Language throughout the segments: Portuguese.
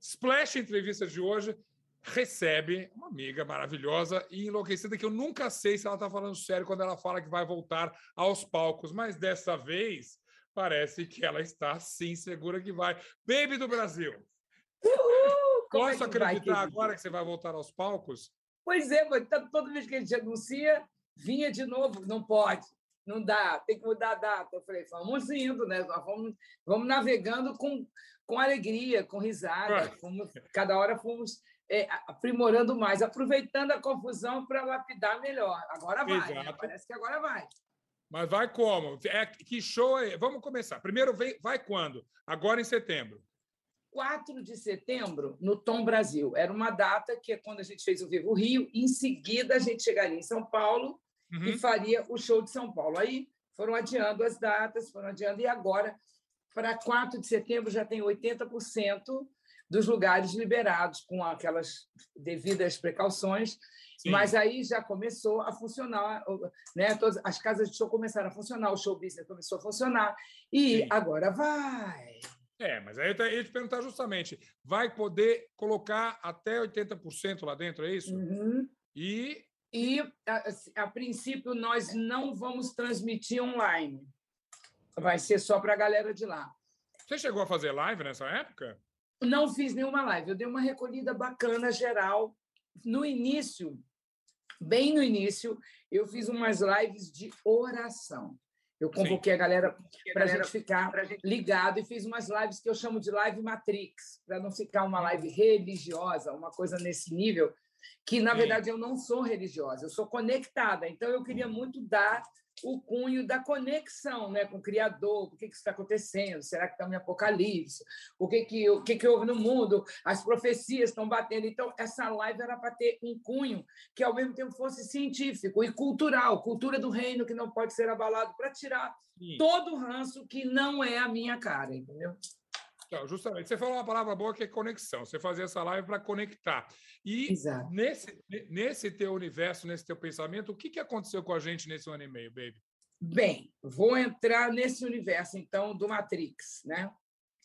Splash Entrevista de hoje recebe uma amiga maravilhosa e enlouquecida que eu nunca sei se ela está falando sério quando ela fala que vai voltar aos palcos, mas dessa vez parece que ela está sim segura que vai. Baby do Brasil! Uhul! É Posso vai, acreditar querido? agora que você vai voltar aos palcos? Pois é, mas tá- toda vez que a gente anuncia, vinha de novo. Não pode, não dá, tem que mudar a data. Eu falei, vamos indo, né? Nós vamos, vamos navegando com, com alegria, com risada. Ué. Fomos- cada hora fomos é, aprimorando mais, aproveitando a confusão para lapidar melhor. Agora vai, né? Parece que agora vai. Mas vai como? É, que show é? Vamos começar. Primeiro, vem, vai quando? Agora em setembro. 4 de setembro, no Tom Brasil. Era uma data que é quando a gente fez o Vivo Rio, em seguida a gente chegaria em São Paulo Uhum. e faria o show de São Paulo. Aí foram adiando as datas, foram adiando, e agora, para 4 de setembro, já tem 80% dos lugares liberados, com aquelas devidas precauções, Sim. mas aí já começou a funcionar, né? Todas as casas de show começaram a funcionar, o show business começou a funcionar, e Sim. agora vai. É, mas aí eu ia te perguntar justamente: vai poder colocar até 80% lá dentro, é isso? Uhum. E E, a, a princípio, nós não vamos transmitir online. Vai ser só para a galera de lá. você chegou a fazer live nessa época? Não fiz nenhuma live. Eu dei uma recolhida bacana, geral. No início, bem no início, eu fiz umas lives de oração. Eu convoquei a galera para a gente ficar ligado e fiz umas lives que eu chamo de live matrix, para não ficar uma live religiosa, uma coisa nesse nível, que na Sim. verdade eu não sou religiosa, eu sou conectada. Então eu queria muito dar o cunho da conexão né, com o Criador, o que, que está acontecendo, será que estamos em Apocalipse, o que, que, o que, que houve no mundo, as profecias estão batendo. Então, essa live era para ter um cunho que, ao mesmo tempo, fosse científico e cultural, cultura do reino que não pode ser abalado, para tirar Sim. todo o ranço que não é a minha cara, entendeu? Então, justamente, você falou uma palavra boa que é conexão. Você fazia essa live para conectar. E Exato. nesse, nesse teu universo, nesse teu pensamento, o que, que aconteceu com a gente nesse ano e meio, baby? Bem, vou entrar nesse universo, então, do Matrix, né?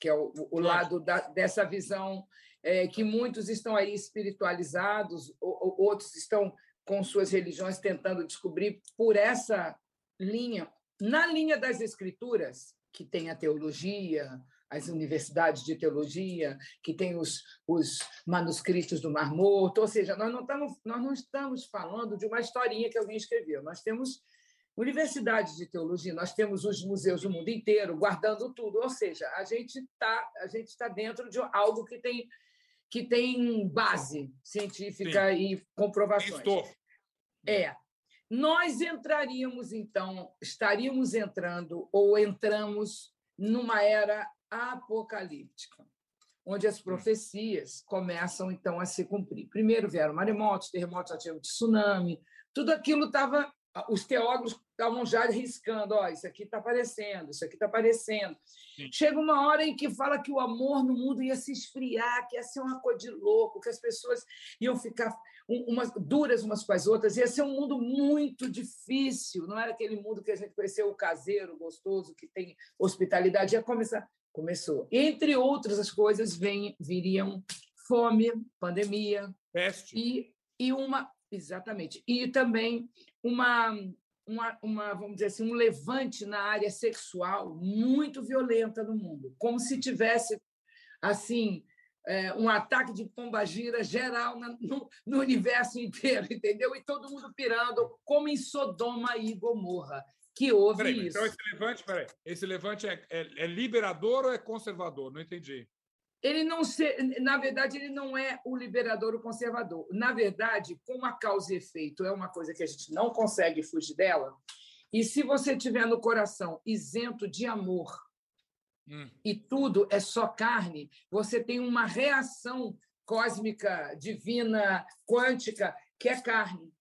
que é o, o lado da, dessa visão é, que muitos estão aí espiritualizados, ou, ou outros estão com suas religiões tentando descobrir por essa linha. Na linha das escrituras, que tem a teologia, as universidades de teologia, que tem os, os manuscritos do Mar Morto, ou seja, nós não, estamos, nós não estamos falando de uma historinha que alguém escreveu, nós temos universidades de teologia, nós temos os museus do mundo inteiro guardando tudo, ou seja, a gente está a gente está dentro de algo que tem que tem base científica Sim. e comprovações. Estou. É. Nós entraríamos então, estaríamos entrando ou entramos numa era apocalíptica, onde as profecias começam então a se cumprir. Primeiro vieram maremotos, terremotos, ativos de tsunami, tudo aquilo estava os teólogos estavam já riscando, ó, oh, isso aqui está aparecendo, isso aqui está aparecendo. Sim. Chega uma hora em que fala que o amor no mundo ia se esfriar, que ia ser uma coisa de louco, que as pessoas iam ficar umas duras umas com as outras, ia ser um mundo muito difícil, não era aquele mundo que a gente conheceu, o caseiro, gostoso, que tem hospitalidade, ia começar. Começou. Entre outras as coisas, vem, viriam fome, pandemia Peste. e, e uma Exatamente. E também uma, uma, uma, vamos dizer assim, um levante na área sexual muito violenta no mundo, como se tivesse assim é, um ataque de pombagira geral no, no, universo inteiro, entendeu? E todo mundo pirando, como em Sodoma e Gomorra, que houve peraí, isso. Então esse levante, peraí, esse levante é, é, é liberador ou é conservador? Não entendi ele não se, na verdade ele não é o liberador o conservador na verdade como a causa e efeito é uma coisa que a gente não consegue fugir dela e se você tiver no coração isento de amor hum. e tudo é só carne você tem uma reação cósmica divina quântica que é carne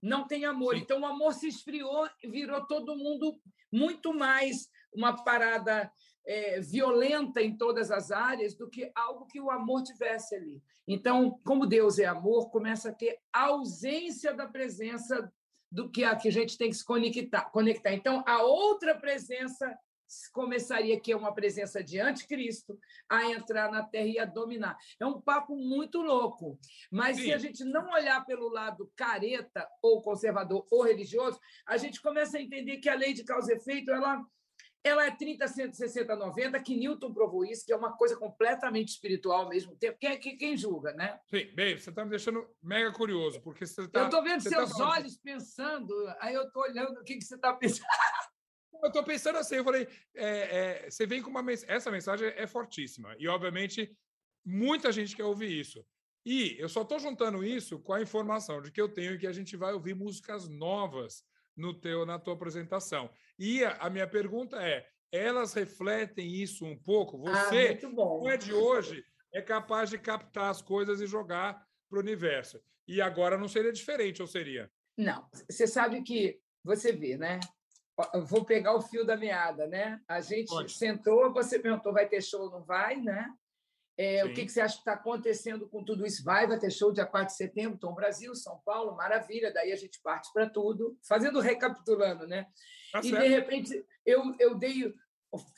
não tem amor Sim. então o amor se esfriou e virou todo mundo muito mais uma parada é, violenta em todas as áreas do que algo que o amor tivesse ali. Então, como Deus é amor, começa a ter ausência da presença do que a que a gente tem que se conectar. conectar. Então, a outra presença começaria que é uma presença de anticristo a entrar na Terra e a dominar. É um papo muito louco. Mas Sim. se a gente não olhar pelo lado careta, ou conservador, ou religioso, a gente começa a entender que a lei de causa e efeito ela ela é 30, 160, 90, que Newton provou isso, que é uma coisa completamente espiritual ao mesmo tempo. Quem, quem, quem julga, né? Sim, bem, você está me deixando mega curioso, porque você está. Eu estou vendo seus tá olhos pensando, aí eu estou olhando o que, que você está pensando. Eu estou pensando assim, eu falei, é, é, você vem com uma mensagem, essa mensagem é fortíssima, e obviamente muita gente quer ouvir isso. E eu só estou juntando isso com a informação de que eu tenho e que a gente vai ouvir músicas novas no teu, na tua apresentação. E a, a minha pergunta é: elas refletem isso um pouco? Ah, Você, ah, não é de hoje, é capaz de captar as coisas e jogar para o universo. E agora não seria diferente, ou seria? Não. Você sabe que você vê, né? Vou pegar o fio da meada, né? A gente Pode. sentou, você perguntou, vai ter show ou não vai, né? É, o que, que, você acha que está acontecendo com tudo isso? Vai, vai ter show dia 4 de setembro, Tom Brasil, São Paulo, maravilha, daí a gente parte para tudo, fazendo recapitulando, né? Tá e, certo. de repente, eu, eu dei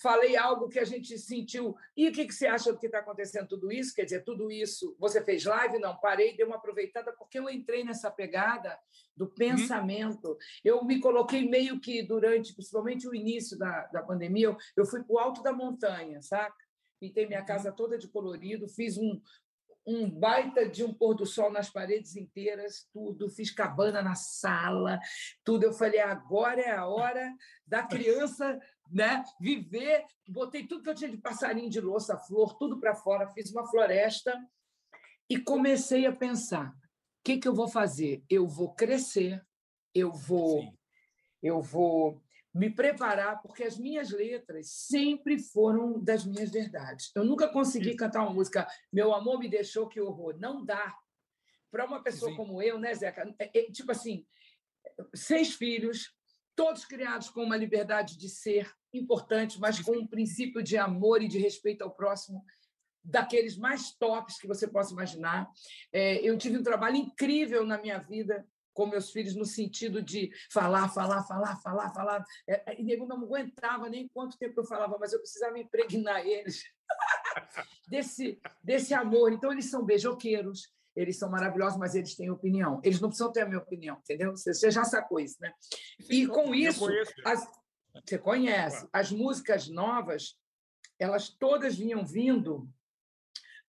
falei algo que a gente sentiu. E o que, que você acha do que está acontecendo tudo isso? Quer dizer, tudo isso. Você fez live? Não, parei, dei uma aproveitada, porque eu entrei nessa pegada do uhum. pensamento. Uhum. Eu me coloquei meio que durante, principalmente o início da, da pandemia, eu, eu fui para o alto da montanha, saca? Pintei minha uhum. casa toda de colorido, fiz um, um baita de um pôr do sol nas paredes inteiras, tudo, fiz cabana na sala, tudo. Eu falei, agora é a hora da criança né? viver. Botei tudo que eu tinha de passarinho, de louça, flor, tudo para fora, fiz uma floresta e comecei a pensar: o que, que eu vou fazer? Eu vou crescer, eu vou, Sim. eu vou me preparar, porque as minhas letras sempre foram das minhas verdades. Eu nunca consegui cantar uma música Meu amor me deixou que horror. Não dá. Para uma pessoa Sim. como eu, né, Zeca? É, é, tipo assim, seis filhos, todos criados com uma liberdade de ser importante, mas com um princípio de amor e de respeito ao próximo daqueles mais tops que você possa imaginar. É, eu tive um trabalho incrível na minha vida com meus filhos no sentido de falar, falar, falar, falar, falar. É, é e nego não aguentava nem quanto tempo eu falava, mas eu precisava impregnar eles desse, desse amor. Então, eles são beijoqueiros, eles são maravilhosos, mas eles têm opinião. Eles não precisam ter a minha opinião, entendeu? Você já sacou isso, né? E com isso, as, você conhece, as músicas novas, elas todas vinham vindo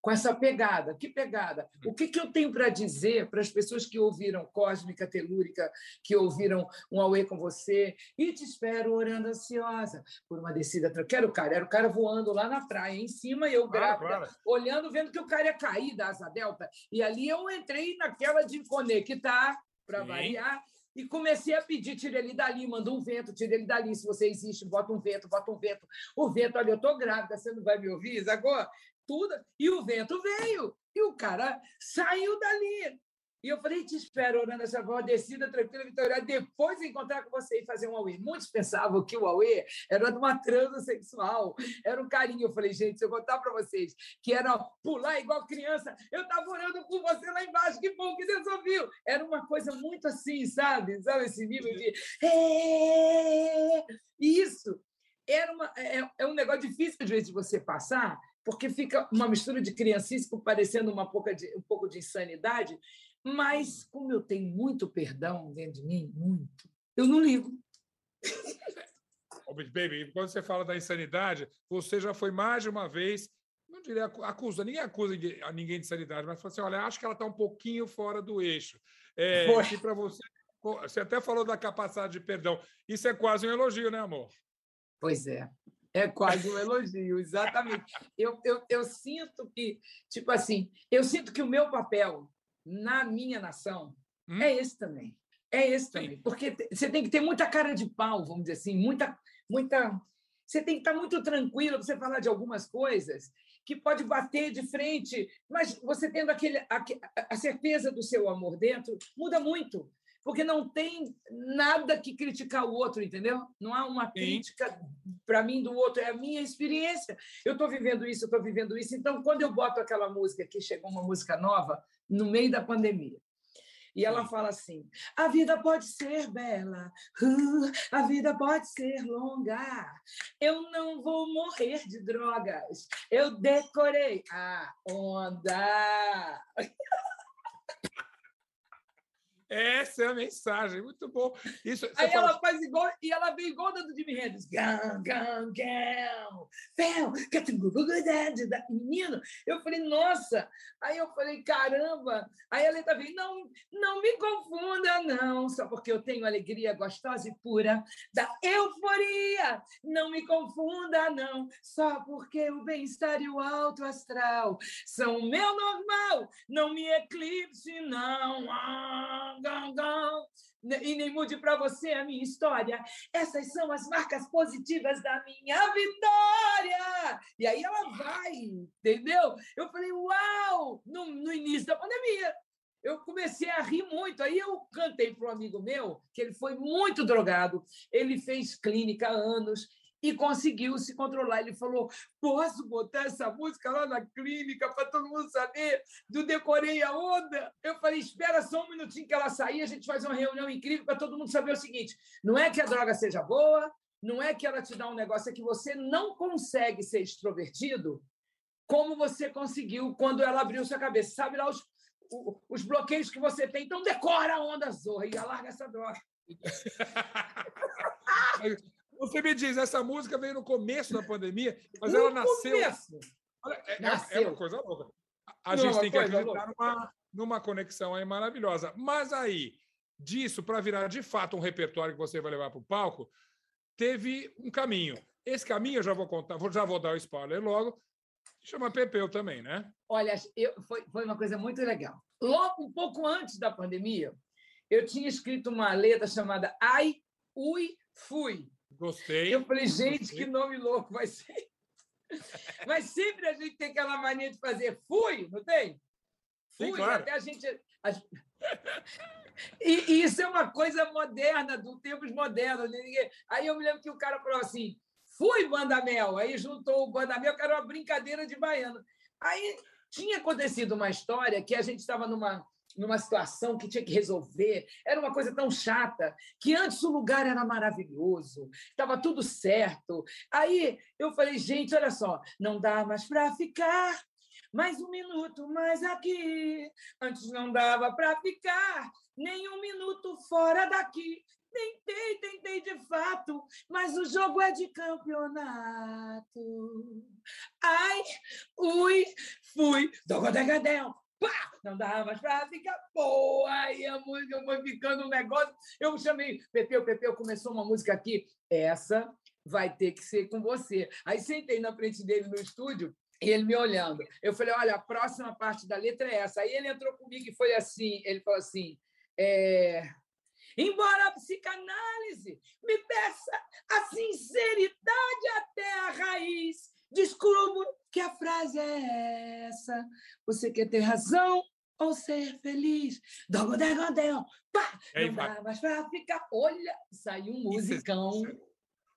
com essa pegada. Que pegada? Hum. O que, que eu tenho para dizer para as pessoas que ouviram Cósmica Telúrica, que ouviram Um Auê com você, e te espero orando ansiosa por uma descida. Quero o cara, era o cara voando lá na praia, em cima, e eu grávida, claro. olhando, vendo que o cara ia cair da asa delta. E ali eu entrei naquela de conectar, para variar, e comecei a pedir, tira ele dali, manda um vento, tira ele dali, se você existe, bota um vento, bota um vento. O vento, olha, eu estou grávida, você não vai me ouvir, agora tudo, e o vento veio, e o cara saiu dali. E eu falei, te espero, orando essa voz, descida, tranquila, vitória, depois de encontrar com você e fazer um Aue. Muitos pensavam que o Aue era de uma transa sexual, era um carinho. Eu falei, gente, se eu contar para vocês que era pular igual criança, eu estava orando por você lá embaixo, que bom que Deus ouviu. Era uma coisa muito assim, sabe? Sabe esse nível de... Isso era uma, é, é um negócio difícil, às vezes, de você passar, porque fica uma mistura de criancice parecendo uma pouca de, um pouco de insanidade, mas como eu tenho muito perdão dentro de mim, muito, eu não ligo. Baby, quando você fala da insanidade, você já foi mais de uma vez, não diria acusa, ninguém acusa a ninguém de insanidade, mas você assim, olha, acho que ela está um pouquinho fora do eixo. É, e para você, você até falou da capacidade de perdão. Isso é quase um elogio, né, amor? Pois é. É quase um elogio, exatamente. Eu, eu, eu sinto que, tipo assim, eu sinto que o meu papel na minha nação hum? é esse também. É esse Sim. também. Porque você tem que ter muita cara de pau, vamos dizer assim, muita. muita você tem que estar muito tranquilo para você falar de algumas coisas que pode bater de frente, mas você tendo aquele, a, a certeza do seu amor dentro, muda muito porque não tem nada que criticar o outro, entendeu? Não há uma crítica para mim do outro, é a minha experiência. Eu estou vivendo isso, eu estou vivendo isso. Então, quando eu boto aquela música, que chegou uma música nova, no meio da pandemia, E ela fala assim: a vida pode ser bela, uh, a vida pode ser longa. Eu não vou morrer de drogas. Eu decorei a onda. Essa é a mensagem, muito bom. Isso, Aí fala... ela faz igual, e ela vem igual da do Jimi Hendrix. Gão, gão, gão, Menino, eu falei, nossa. Aí eu falei, caramba. Aí a letra vem, não, não me confunda, não, só porque eu tenho alegria gostosa e pura da euforia. Não me confunda, não, só porque o bem-estar e o alto astral são o meu normal. Não me eclipse, não. Ah, e nem mude para você a minha história. Essas são as marcas positivas da minha vitória. E aí ela vai, entendeu? Eu falei, uau! No, no início da pandemia. Eu comecei a rir muito. Aí eu cantei para um amigo meu, que ele foi muito drogado. Ele fez clínica há anos e conseguiu se controlar. Ele falou: posso botar essa música lá na clínica para todo mundo saber do Decorei a Onda? Eu falei: espera só um minutinho que ela sair, a gente faz uma reunião incrível para todo mundo saber o seguinte: não é que a droga seja boa, não é que ela te dá um negócio, é que você não consegue ser extrovertido como você conseguiu quando ela abriu sua cabeça. Sabe lá os, os bloqueios que você tem? Então decora a onda zorra e alarga essa droga. Você me diz, essa música veio no começo da pandemia, mas no ela nasceu. Começo. É, nasceu. é, uma coisa louca. A gente Não, tem que acreditar numa, numa conexão aí maravilhosa. Mas aí, disso, para virar de fato um repertório que você vai levar para o palco, teve um caminho. Esse caminho eu já vou contar, já vou dar o spoiler logo. Chama Pepeu também, né? Olha, eu, foi, foi uma coisa muito legal. Logo, um pouco antes da pandemia, eu tinha escrito uma letra chamada Ai, Ui, Fui, Gostei. Eu falei, gente, Gostei. que nome louco vai ser. Mas sempre a gente tem aquela mania de fazer fui, não tem? Fui, Sim, claro. até a gente. E, e, isso é uma coisa moderna, do tempos modernos. Né? Aí eu me lembro que o cara falou assim: fui Bandamel. Aí juntou o Bandamel, que era uma brincadeira de baiano. Aí tinha acontecido uma história que a gente estava numa numa situação que tinha que resolver. Era uma coisa tão chata que antes o lugar era maravilhoso, estava tudo certo. Aí eu falei, gente, olha só, não dá mais para ficar. Mais um minuto mais aqui. Antes não dava para ficar nem um minuto fora daqui. Tentei, tentei de fato, mas o jogo é de campeonato. Ai, ui, fui, dogodegadel, pá, não dava mais para ficar boa. Aí a música foi ficando um negócio. Eu chamei, Pepeu, Pepeu, começou uma música aqui. Essa vai ter que ser com você. Aí sentei na frente dele no estúdio e ele me olhando. Eu falei, olha, a próxima parte da letra é essa. Aí ele entrou comigo e foi assim, ele falou assim, é... Embora a psicanálise me peça a sinceridade até a raiz, descubro que a frase é essa. Você quer ter razão ou ser feliz? Dogodegondel, pá! Não dá mais pra ficar. Olha, saiu um musicão.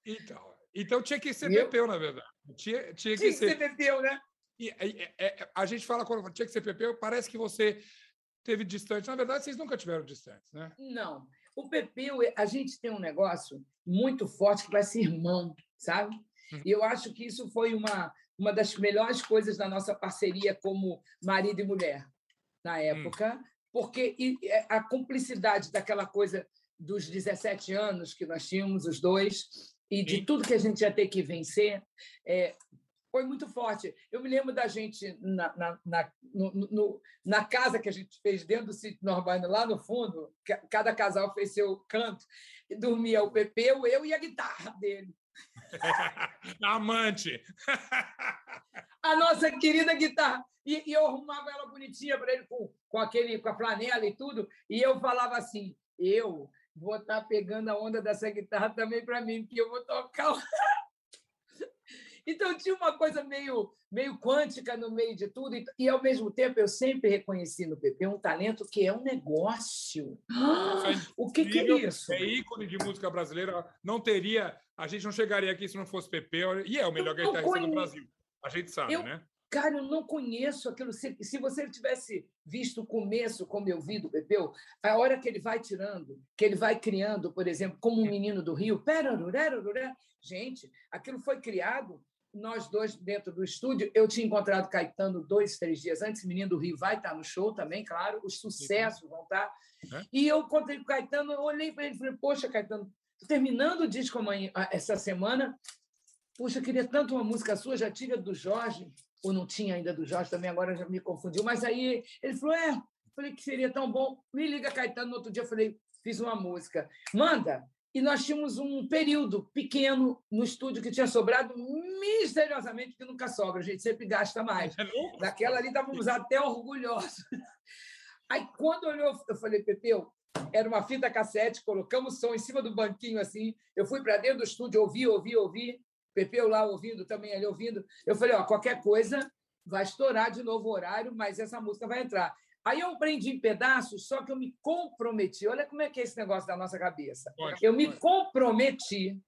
Então, então tinha que ser Pepeu, na verdade. Tinha, tinha que, tinha que ser... ser Pepeu, né? E, é, é, a gente fala quando tinha que ser Pepeu, parece que você teve distante. Na verdade, vocês nunca tiveram distantes, né? Não. O Pepeu, a gente tem um negócio muito forte que vai ser irmão, sabe? E eu acho que isso foi uma, uma das melhores coisas da nossa parceria como marido e mulher na hum. época, hum. porque é, a cumplicidade daquela coisa dos 17 anos que nós tínhamos, os dois, e de Sim. tudo que a gente ia ter que vencer, é, foi muito forte. Eu me lembro da gente na, na, na, no, no, na casa que a gente fez dentro do sítio Norbano, lá no fundo, cada casal fez seu canto, e dormia o Pepeu, eu e a guitarra dele. Amante. a nossa querida guitarra. E, e eu arrumava ela bonitinha para ele com, com, aquele, com a flanela e tudo. E eu falava assim: eu vou estar tá pegando a onda dessa guitarra também para mim, porque eu vou tocar. Então tinha uma coisa meio, meio quântica no meio de tudo, e, e ao mesmo tempo eu sempre reconheci no Pepe um talento que é um negócio. É o que, que, é isso? É ícone de música brasileira, não teria, a gente não chegaria aqui se não fosse Pepe, e é o melhor guitarrista conhe... do Brasil. A gente sabe, eu, né? Cara, eu não conheço aquilo. Se, se você tivesse visto o começo, como eu vi do Pepeu, a hora que ele vai tirando, que ele vai criando, por exemplo, como um menino do Rio, gente, aquilo foi criado nós dois dentro do estúdio. Eu tinha encontrado Caetano dois, três dias antes. Menino do Rio vai estar no show também, claro. Os sucessos vão estar. É. E eu encontrei com o Caetano, eu olhei para ele e falei: Poxa, Caetano, terminando o disco amanhã, essa semana. Puxa, eu queria tanto uma música sua, já tinha do Jorge, ou não tinha ainda do Jorge também, agora já me confundiu. Mas aí ele falou: É, falei que seria tão bom. Me liga, Caetano. No outro dia eu falei: Fiz uma música. Manda. E nós tínhamos um período pequeno no estúdio que tinha sobrado misteriosamente, que nunca sobra, a gente sempre gasta mais. Naquela ali estávamos até orgulhosos. Aí, quando olhou, eu falei, Pepeu, era uma fita cassete, colocamos som em cima do banquinho assim. Eu fui para dentro do estúdio, ouvi, ouvi, ouvi. Pepeu lá ouvindo, também ali ouvindo. Eu falei, ó, qualquer coisa vai estourar de novo o horário, mas essa música vai entrar. Aí eu aprendi em pedaços, só que eu me comprometi. Olha como é que é esse negócio da nossa cabeça. Pode, eu me comprometi,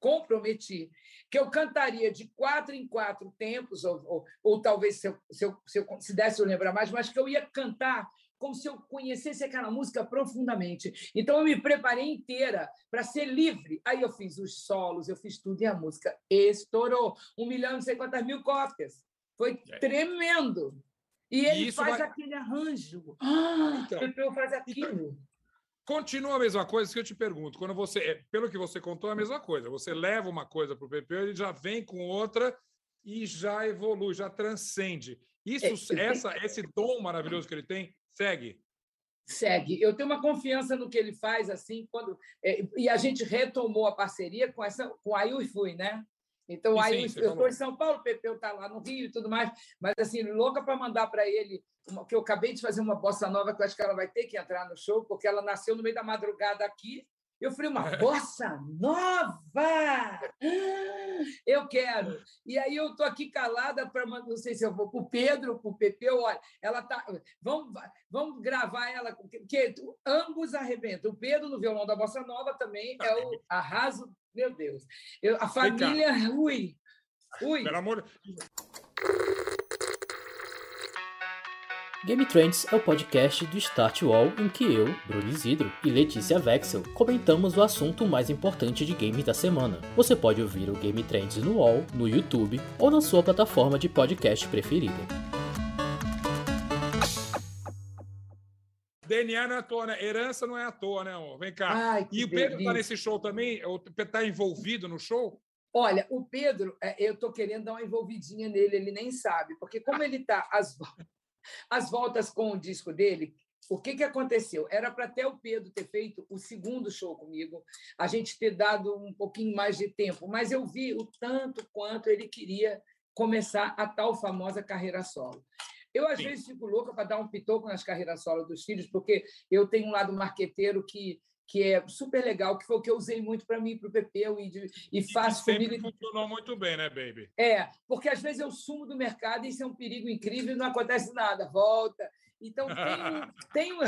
comprometi, que eu cantaria de quatro em quatro tempos, ou, ou, ou talvez se, eu, se, eu, se, eu, se desse eu lembrar mais, mas que eu ia cantar como se eu conhecesse aquela música profundamente. Então eu me preparei inteira para ser livre. Aí eu fiz os solos, eu fiz tudo e a música estourou. Um milhão e não sei quantas mil cópias. Foi tremendo. E ele faz vai... aquele arranjo. Ah, então, Pepeu faz então, aquilo. Então, continua a mesma coisa que eu te pergunto. Quando você, é, pelo que você contou, é a mesma coisa. Você leva uma coisa para o Pepeu, ele já vem com outra e já evolui, já transcende. Isso, é, essa, esse dom maravilhoso que ele tem, segue. Segue. Eu tenho uma confiança no que ele faz, assim, quando. É, e a gente retomou a parceria com essa com a Eu Fui, né? Então, aí sim, eu estou em São Paulo, o Pepeu está lá no Rio e tudo mais, mas assim, louca para mandar para ele, que eu acabei de fazer uma bossa nova, que eu acho que ela vai ter que entrar no show, porque ela nasceu no meio da madrugada aqui. Eu falei, uma bossa nova! Eu quero. E aí eu estou aqui calada para não sei se eu vou para o Pedro, para o Pepeu, olha, ela tá. Vamos, vamos gravar ela, porque ambos arrebentam. O Pedro no violão da Bossa Nova também é o arraso meu Deus. Eu, a família. Ui! Ui! Pelo amor. Game Trends é o podcast do Start Wall em que eu, Bruno Isidro e Letícia Vexel comentamos o assunto mais importante de games da semana. Você pode ouvir o Game Trends no Wall, no YouTube ou na sua plataforma de podcast preferida. DNA não é à toa, né? Herança não é à toa, né? Amor? Vem cá. Ai, e o Pedro está nesse show também? O Pedro está envolvido no show? Olha, o Pedro, é, eu estou querendo dar uma envolvidinha nele, ele nem sabe, porque como ele está às, às voltas com o disco dele, o que, que aconteceu? Era para até o Pedro ter feito o segundo show comigo, a gente ter dado um pouquinho mais de tempo, mas eu vi o tanto quanto ele queria começar a tal famosa carreira solo. Eu, às Sim. vezes, fico louca para dar um pitoco nas carreiras solo dos filhos, porque eu tenho um lado marqueteiro que que é super legal, que foi o que eu usei muito para mim, para o Pepeu, e, de, e faço comigo. funcionou muito bem, né, baby? É, porque às vezes eu sumo do mercado e isso é um perigo incrível e não acontece nada, volta. Então, tem, tem,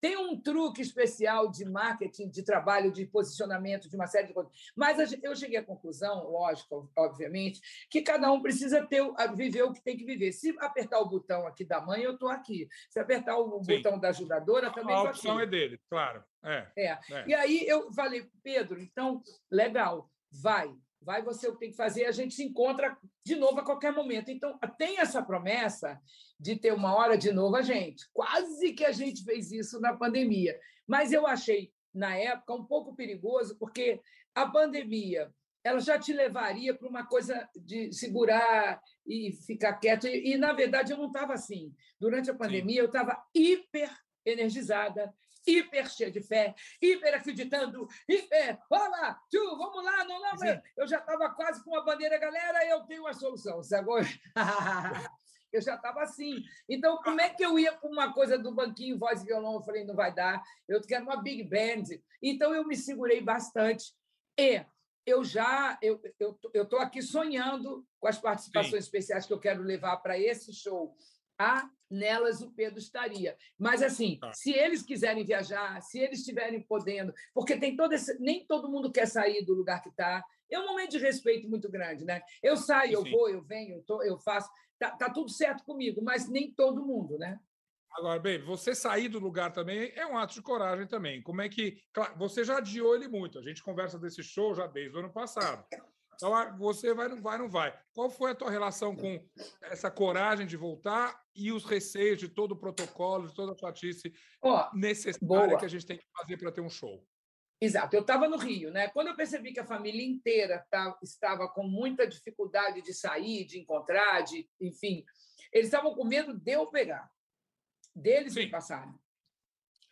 tem um truque especial de marketing, de trabalho, de posicionamento, de uma série de coisas. Mas eu cheguei à conclusão, lógico, obviamente, que cada um precisa ter, viver o que tem que viver. Se apertar o botão aqui da mãe, eu estou aqui. Se apertar o Sim. botão da ajudadora, também estou aqui. A opção é dele, claro. É. É. é. E aí eu falei, Pedro, então, legal, vai vai você o que tem que fazer, a gente se encontra de novo a qualquer momento. Então, tem essa promessa de ter uma hora de novo a gente. Quase que a gente fez isso na pandemia. Mas eu achei, na época, um pouco perigoso, porque a pandemia ela já te levaria para uma coisa de segurar e ficar quieto. E, e na verdade, eu não estava assim. Durante a pandemia, Sim. eu estava hiper energizada, hiper cheia de fé, hiper acreditando, hiper, olá, tio, vamos lá, não, não, eu já estava quase com uma bandeira, galera, eu tenho uma solução. Agora... eu já estava assim. Então, como é que eu ia para uma coisa do banquinho, voz e violão? Eu falei, não vai dar, eu quero uma big band. Então, eu me segurei bastante. E eu já eu estou eu, eu aqui sonhando com as participações Sim. especiais que eu quero levar para esse show Ah, nelas o Pedro estaria. Mas, assim, ah. se eles quiserem viajar, se eles estiverem podendo, porque tem todo esse. Nem todo mundo quer sair do lugar que está. É um momento de respeito muito grande, né? Eu saio, eu vou, eu venho, eu, tô, eu faço. Tá, tá tudo certo comigo, mas nem todo mundo, né? Agora, bem, você sair do lugar também é um ato de coragem também. Como é que. Claro, você já adiou ele muito. A gente conversa desse show já desde o ano passado. Então, você vai, não vai, não vai. Qual foi a tua relação com essa coragem de voltar e os receios de todo o protocolo, de toda a chatice oh, necessária boa. que a gente tem que fazer para ter um show? Exato. Eu estava no Rio, né? Quando eu percebi que a família inteira tá, estava com muita dificuldade de sair, de encontrar, de, enfim, eles estavam com medo de eu pegar, deles Sim. me passarem.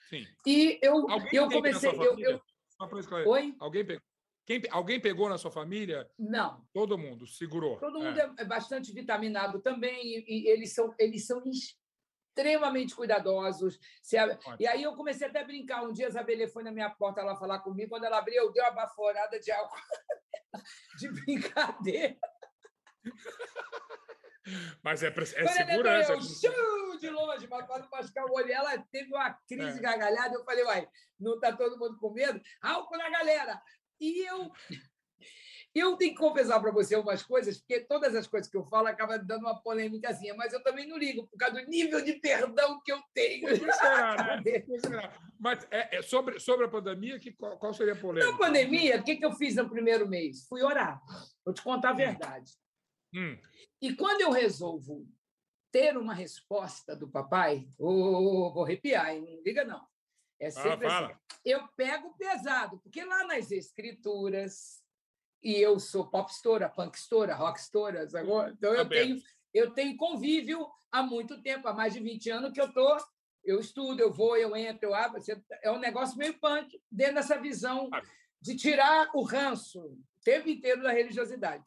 Sim. E eu, eu comecei. Eu, eu... Oi? Alguém pegou? Quem, alguém pegou na sua família? Não. Todo mundo segurou. Todo mundo é, é bastante vitaminado também e, e, eles são eles são extremamente cuidadosos. E aí eu comecei até a brincar. Um dia a Isabelle foi na minha porta lá falar comigo. Quando ela abriu, eu dei uma baforada de álcool de brincadeira. Mas é, é segurança. Eu, de longe, mas não machucar o olho. Ela teve uma crise é. gargalhada. Eu falei, uai, não está todo mundo com medo? Álcool na galera! E eu eu tenho que confessar para você umas coisas, porque todas as coisas que eu falo acabam dando uma polêmicazinha, mas eu também não ligo, por causa do nível de perdão que eu tenho. Será, né? Mas é, é, sobre, sobre a pandemia, que, qual, qual seria a polêmica? Na pandemia, o que, que eu fiz no primeiro mês? Fui orar. Vou te contar a hum. verdade. Hum. E quando eu resolvo ter uma resposta do papai, oh, vou arrepiar, hein? não liga não. É sempre ah, assim. Eu pego pesado, porque lá nas escrituras, e eu sou popstora, punkistora, rockstora, agora, então eu tenho, eu tenho convívio há muito tempo, há mais de 20 anos que eu tô, eu estudo, eu vou, eu entro, eu abro, é um negócio meio punk, dentro dessa visão de tirar o ranço o tempo inteiro da religiosidade.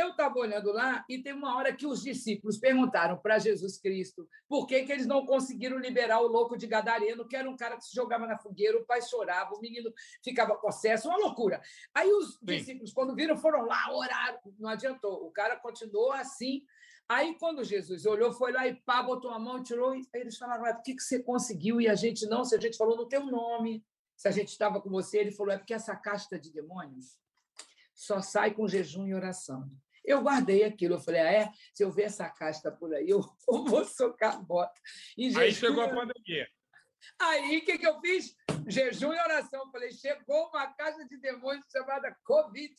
Eu estava olhando lá e tem uma hora que os discípulos perguntaram para Jesus Cristo por que, que eles não conseguiram liberar o louco de Gadareno, que era um cara que se jogava na fogueira, o pai chorava, o menino ficava possesso, uma loucura. Aí os Sim. discípulos, quando viram, foram lá, oraram, não adiantou. O cara continuou assim. Aí, quando Jesus olhou, foi lá e pá, botou a mão, tirou, e aí eles falaram: por que, que você conseguiu e a gente não? Se a gente falou no teu nome, se a gente estava com você, ele falou: é porque essa casta de demônios só sai com jejum e oração. Eu guardei aquilo. Eu falei, ah, é? Se eu ver essa casta por aí, eu vou socar a bota. E jejum... Aí chegou a pandemia. Aí, o que, que eu fiz? Jejum e oração. Eu falei, chegou uma caixa de demônios chamada Covid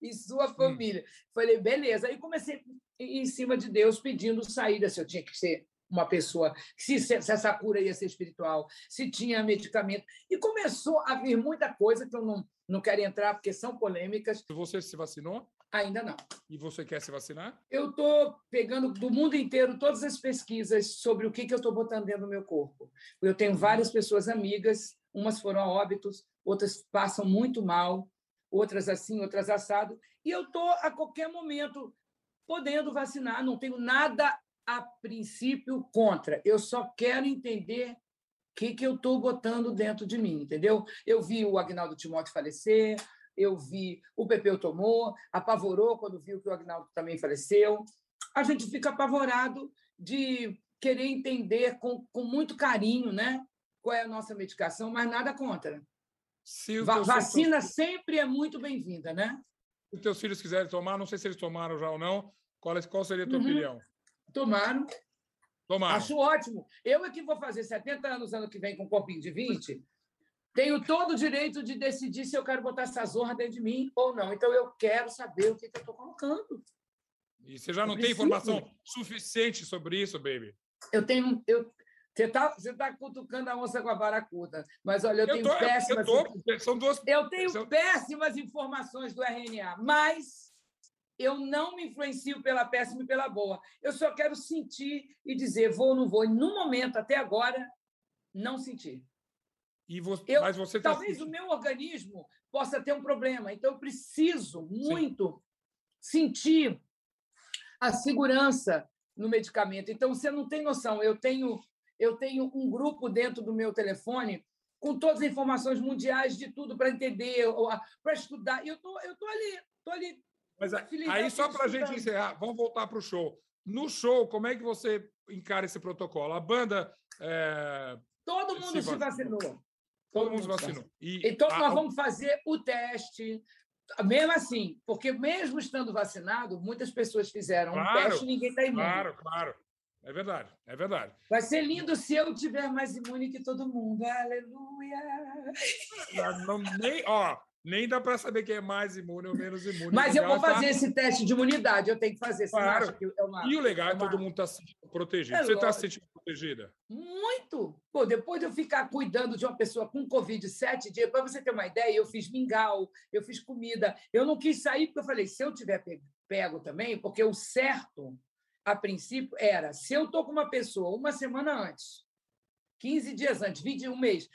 e sua família. Hum. Falei, beleza. Aí comecei em cima de Deus pedindo saída, se eu tinha que ser uma pessoa, se, se essa cura ia ser espiritual, se tinha medicamento. E começou a vir muita coisa que eu não, não quero entrar, porque são polêmicas. Você se vacinou? Ainda não. E você quer se vacinar? Eu estou pegando do mundo inteiro todas as pesquisas sobre o que, que eu estou botando dentro do meu corpo. Eu tenho várias pessoas amigas, umas foram a óbitos, outras passam muito mal, outras assim, outras assado, e eu estou a qualquer momento podendo vacinar, não tenho nada a princípio contra. Eu só quero entender o que, que eu estou botando dentro de mim, entendeu? Eu vi o Agnaldo Timóteo falecer, eu vi o Pepeu tomou, apavorou quando viu que o Agnaldo também faleceu. A gente fica apavorado de querer entender com, com muito carinho né, qual é a nossa medicação, mas nada contra. Se Va vacina sempre é muito bem-vinda, né? Se os teus filhos quiserem tomar, não sei se eles tomaram já ou não, qual, é, qual seria a tua uhum. opinião? Tomaram. Tomaram. Acho ótimo. Eu é que vou fazer 70 anos ano que vem com um copinho de 20, tenho todo o direito de decidir se eu quero botar essa zorra dentro de mim ou não. Então, eu quero saber o que, que eu estou colocando. E você já não tem informação suficiente sobre isso, baby? Eu tenho. Eu, você está você tá cutucando a onça com a vara curta. Mas, olha, eu, eu tenho tô, péssimas. Eu, tô, são duas, eu tenho são... péssimas informações do RNA, mas eu não me influencio pela péssima e pela boa. Eu só quero sentir e dizer vou ou não vou. E, no momento, até agora, não senti. E você, eu, mas você tá talvez o meu organismo possa ter um problema, então eu preciso muito Sim. sentir a segurança no medicamento. Então você não tem noção. Eu tenho eu tenho um grupo dentro do meu telefone com todas as informações mundiais de tudo para entender, para estudar. E eu tô eu tô ali, tô ali. Mas aí só para a gente encerrar, vamos voltar para o show. no show, como é que você encara esse protocolo? A banda. É, Todo mundo se, se vacinou. Todo, mundo vacinou. E, então, a... nós vamos fazer o teste. Mesmo assim, porque mesmo estando vacinado, muitas pessoas fizeram claro, um teste e ninguém está imune. Claro, claro. É verdade, é verdade. Vai ser lindo se eu tiver mais imune que todo mundo. Aleluia! Não, nem, ó, nem dá para saber quem é mais imune ou menos imune. Mas eu vou fazer tá... esse teste de imunidade, eu tenho que fazer. Claro. É uma, e o legal é, que todo mundo está se sentindo protegido. É Você está se sentindo protegida? Muito! Pô, depois de eu ficar cuidando de uma pessoa com Covid sete dias, para você ter uma ideia, eu fiz mingau, eu fiz comida. Eu não quis sair porque eu falei, se eu tiver pego também, porque o certo a princípio, era: se eu estou com uma pessoa uma semana antes, 15 dias antes, 21 mês,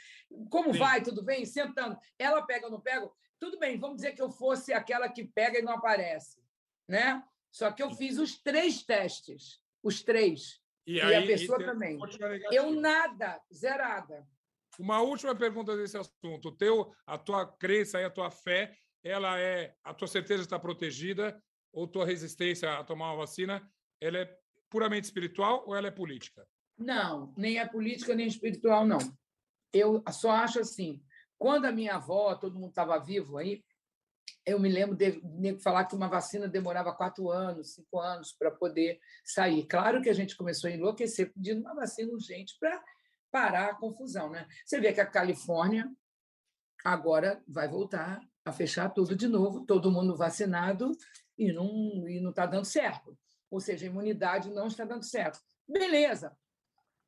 como Sim. vai? Tudo bem? Sentando, ela pega ou não pega? Tudo bem, vamos dizer que eu fosse aquela que pega e não aparece. Né? Só que eu fiz os três testes, os três. E, e aí, a pessoa também. Eu nada, zerada. Uma última pergunta desse assunto. O teu, a tua crença e a tua fé, ela é a tua certeza está protegida ou tua resistência a tomar uma vacina ela é puramente espiritual ou ela é política? Não, nem é política nem espiritual, não. Eu só acho assim, quando a minha avó, todo mundo estava vivo aí, eu me lembro de, falar que uma vacina demorava quatro anos, cinco anos para poder sair. Claro que a gente começou a enlouquecer pedindo uma vacina urgente para parar a confusão. Né? Você vê que a Califórnia agora vai voltar a fechar tudo de novo, todo mundo vacinado e não e não está dando certo ou seja, a imunidade não está dando certo. Beleza,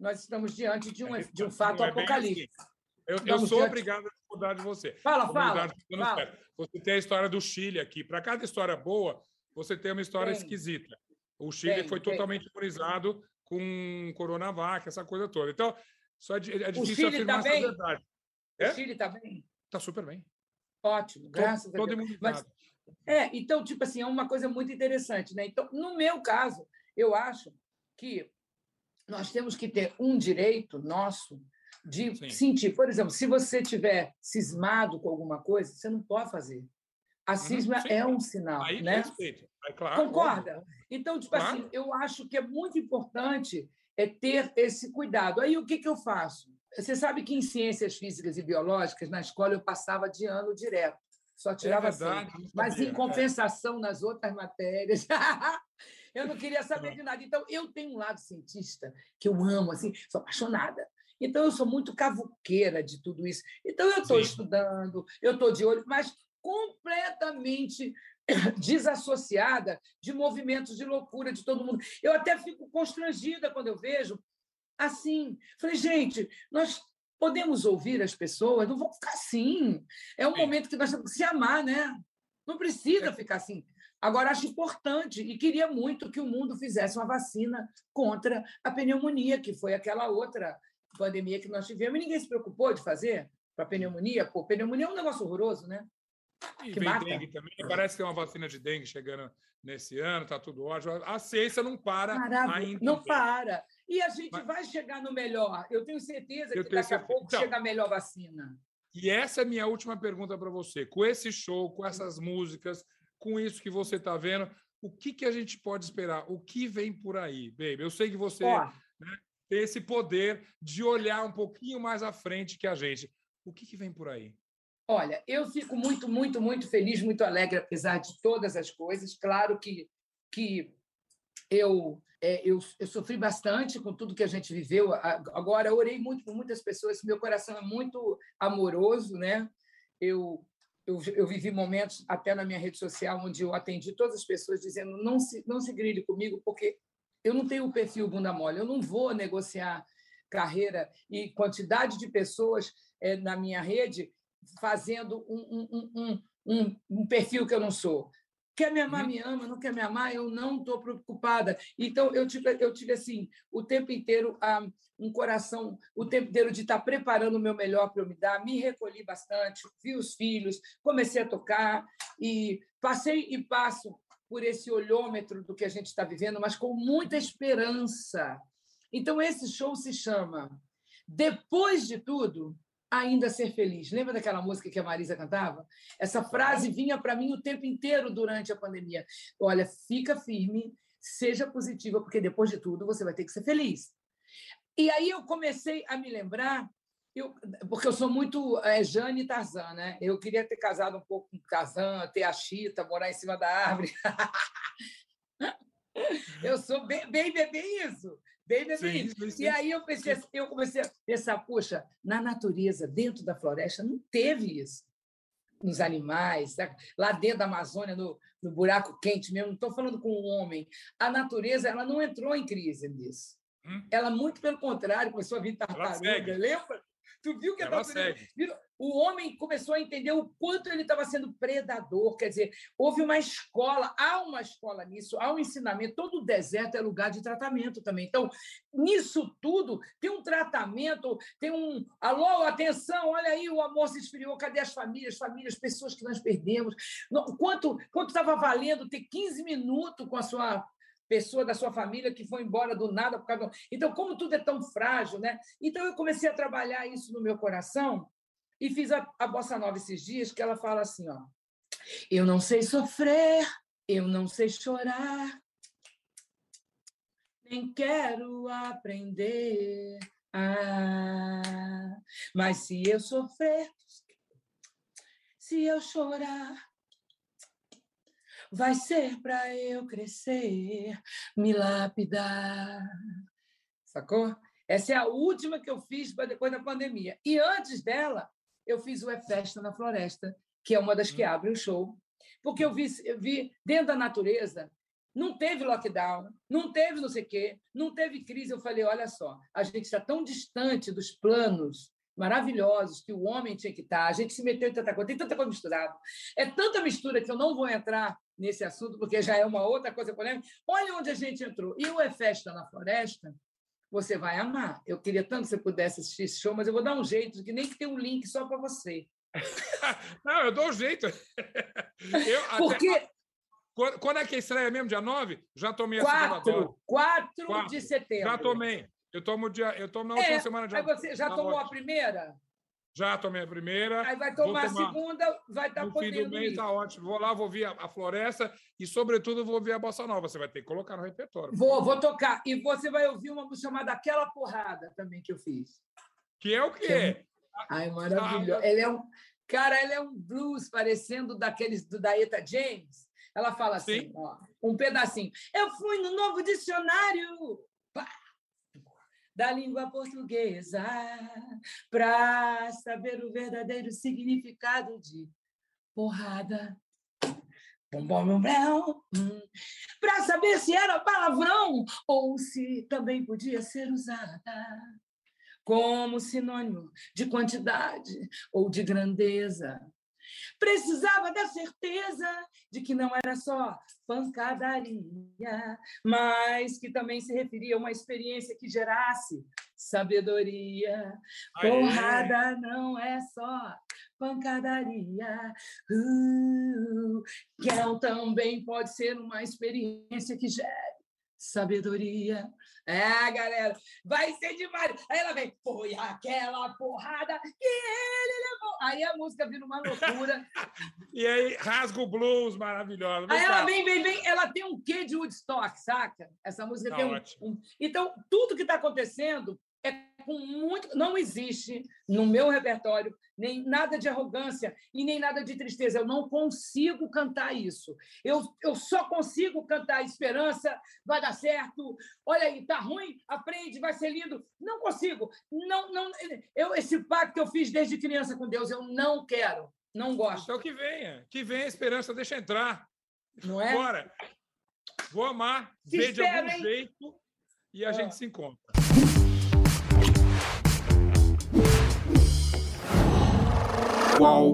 nós estamos diante de um, de um fato é apocalíptico. Assim. Eu, eu sou diante... obrigado a discordar de você. Fala, fala, fala. Você tem a história do Chile aqui. Para cada história boa, você tem uma história tem. esquisita. O Chile tem, foi tem. totalmente imunizado com Coronavac, essa coisa toda. Então, só é, é difícil afirmar tá essa verdade. É? O Chile está bem? Está super bem. Ótimo, graças todo, a Deus. Todo imunizado. Mas, é, então, tipo assim, é uma coisa muito interessante. Né? Então, no meu caso, eu acho que nós temos que ter um direito nosso de Sim. sentir. Por exemplo, se você tiver cismado com alguma coisa, você não pode fazer. A cisma uhum, é um sinal, Aí né? Respeito. É claro, Concorda? Óbvio. Então, tipo assim, claro. assim, eu acho que é muito importante é ter esse cuidado. Aí o que, que eu faço? Você sabe que em ciências físicas e biológicas, na escola, eu passava de ano direto só é tirava é verdade, Mas, em compensação, nas outras matérias, eu não queria saber de nada. Então, eu tenho um lado cientista que eu amo, assim, sou apaixonada. Então, eu sou muito cavuqueira de tudo isso. Então, eu estou estudando, eu estou de olho, mas completamente desassociada de movimentos de loucura de todo mundo. Eu até fico constrangida quando eu vejo assim. Falei, gente, nós Podemos ouvir as pessoas, não vamos ficar assim. É um momento que nós temos que se amar, né? Não precisa é. ficar assim. Agora, acho importante e queria muito que o mundo fizesse uma vacina contra a pneumonia, que foi aquela outra pandemia que nós tivemos, e ninguém se preocupou de fazer para a pneumonia. Pô, pneumonia é um negócio horroroso, né? E que vem mata. dengue também. Parece que tem uma vacina de dengue chegando nesse ano, está tudo ótimo. A ciência não para ainda. Não para. E a gente Mas... vai chegar no melhor. Eu tenho certeza Eu que daqui certeza. a pouco então, chega a melhor vacina. E essa é a minha última pergunta para você. Com esse show, com essas músicas, com isso que você está vendo, o que, que a gente pode esperar? O que vem por aí, baby? Eu sei que você né, tem esse poder de olhar um pouquinho mais à frente que a gente. O que, que vem por aí? Olha, eu fico muito, muito, muito feliz, muito alegre, apesar de todas as coisas. Claro que, que eu, é, eu, eu, sofri bastante com tudo que a gente viveu. Agora, orei muito por muitas pessoas, meu coração é muito amoroso, né? Eu, eu, eu, vivi momentos até na minha rede social onde eu atendi todas as pessoas dizendo não se, não se grilhe comigo, porque eu não tenho o perfil bunda mole, eu não vou negociar carreira e quantidade de pessoas é, na minha rede fazendo um, um, um, um, perfil que eu não sou. Quer me amar, uhum. me ama, não quer me amar, eu não estou preocupada. Então, eu tive, eu tive assim, o tempo inteiro ah, um coração, o tempo inteiro de estar preparando o meu melhor para eu me dar. Me recolhi bastante, vi os filhos, comecei a tocar e passei e passo por esse olhômetro do que a gente está vivendo, mas com muita esperança. Então, esse show se chama Depois de Tudo, ainda ser feliz. Lembra daquela música que a Marisa cantava? Essa frase vinha para mim o tempo inteiro durante a pandemia. Olha, fica firme, seja positiva, porque depois de tudo você vai ter que ser feliz. E aí eu comecei a me lembrar, eu, porque eu sou muito é, Jane Tarzan, né? Eu queria ter casado um pouco com Tarzan, ter a Chita, morar em cima da árvore. eu sou bem, bem, bem isso. Bem, bem, sim, sim. E aí eu, pensei, eu comecei a pensar, poxa, na natureza, dentro da floresta, não teve isso nos animais, lá dentro da Amazônia, no, no buraco quente mesmo, não estou falando com o homem. A natureza ela não entrou em crise nisso. Hum? Ela, muito pelo contrário, começou a vir tartaruga, lembra? Tu viu que a natureza... O homem começou a entender o quanto ele estava sendo predador. Quer dizer, houve uma escola, há uma escola nisso, há um ensinamento. Todo o deserto é lugar de tratamento também. Então, nisso tudo, tem um tratamento, tem um. Alô, atenção, olha aí, o amor se esfriou. Cadê as famílias? Famílias, pessoas que nós perdemos. Quanto estava valendo ter 15 minutos com a sua pessoa da sua família que foi embora do nada por causa. Então, como tudo é tão frágil, né? Então, eu comecei a trabalhar isso no meu coração e fiz a, a bossa nova esses dias, que ela fala assim, ó. Eu não sei sofrer, eu não sei chorar, nem quero aprender. Ah, mas se eu sofrer, se eu chorar, vai ser para eu crescer, me lapidar. Sacou? Essa é a última que eu fiz depois da pandemia. E antes dela, eu fiz o É Festa na Floresta, que é uma das que hum. abre o show, porque eu vi, eu vi dentro da natureza, não teve lockdown, não teve não sei o quê, não teve crise. Eu falei: olha só, a gente está tão distante dos planos maravilhosos que o homem tinha que estar. A gente se meteu em tanta coisa, tem tanta coisa misturada. É tanta mistura que eu não vou entrar nesse assunto, porque já é uma outra coisa polêmica. Olha onde a gente entrou. E o É Festa na Floresta, você vai amar. Eu queria tanto que você pudesse assistir esse show, mas eu vou dar um jeito, que nem que tem um link só para você. não, eu dou um jeito. Eu, porque... Até... Quando, é que estreia mesmo? Dia 9? Já tomei a 4, 4, 4 de setembro. Já tomei. Eu tomo, dia, eu tomo na última é, semana de Aí você já tomou a primeira? Já tomei a primeira. Aí vai tomar, tomar a segunda, vai estar tá no fim do mês está ótimo. Vou lá, vou ver a, floresta e, sobretudo, vou ver a bossa nova. Você vai ter que colocar no repertório. Vou, vou tocar. E você vai ouvir uma música chamada Aquela Porrada também que eu fiz. Que é o quê? É... Ai, maravilhoso. Ah, ele é um... Cara, ele é um blues parecendo daqueles do Daeta James. Ela fala assim, ó, um pedacinho. Eu fui no novo dicionário. Pá! Da língua portuguesa para saber o verdadeiro significado de porrada. Bom, bom. Para saber se era palavrão ou se também podia ser usada como sinônimo de quantidade ou de grandeza. Precisava da certeza de que não era só pancadaria, mas que também se referia a uma experiência que gerasse sabedoria. Aê. Porrada não é só pancadaria. Uh, que também pode ser uma experiência que gere sabedoria. É, galera, vai ser demais. Aí ela vem, foi aquela porrada que ele levou. Aí a música vira uma loucura. e aí rasga o blues maravilhoso. Aí ela vem, vem, vem. Ela tem um quê de Woodstock, saca? Essa música tá tem um, um, Então, tudo que está acontecendo é com muito. Não existe no meu repertório nem nada de arrogância e nem nada de tristeza. Eu não consigo cantar isso. Eu, eu só consigo cantar esperança, vai dar certo. Olha aí, tá ruim, aprende, vai ser lindo. Não consigo. Não, não. Eu esse pacto que eu fiz desde criança com Deus, eu não quero. Não gosto. Então que venha, que venha a esperança, deixa entrar. Não é? Bora. Vou amar, se ver de algum hein? jeito e a gente se encontra. Qual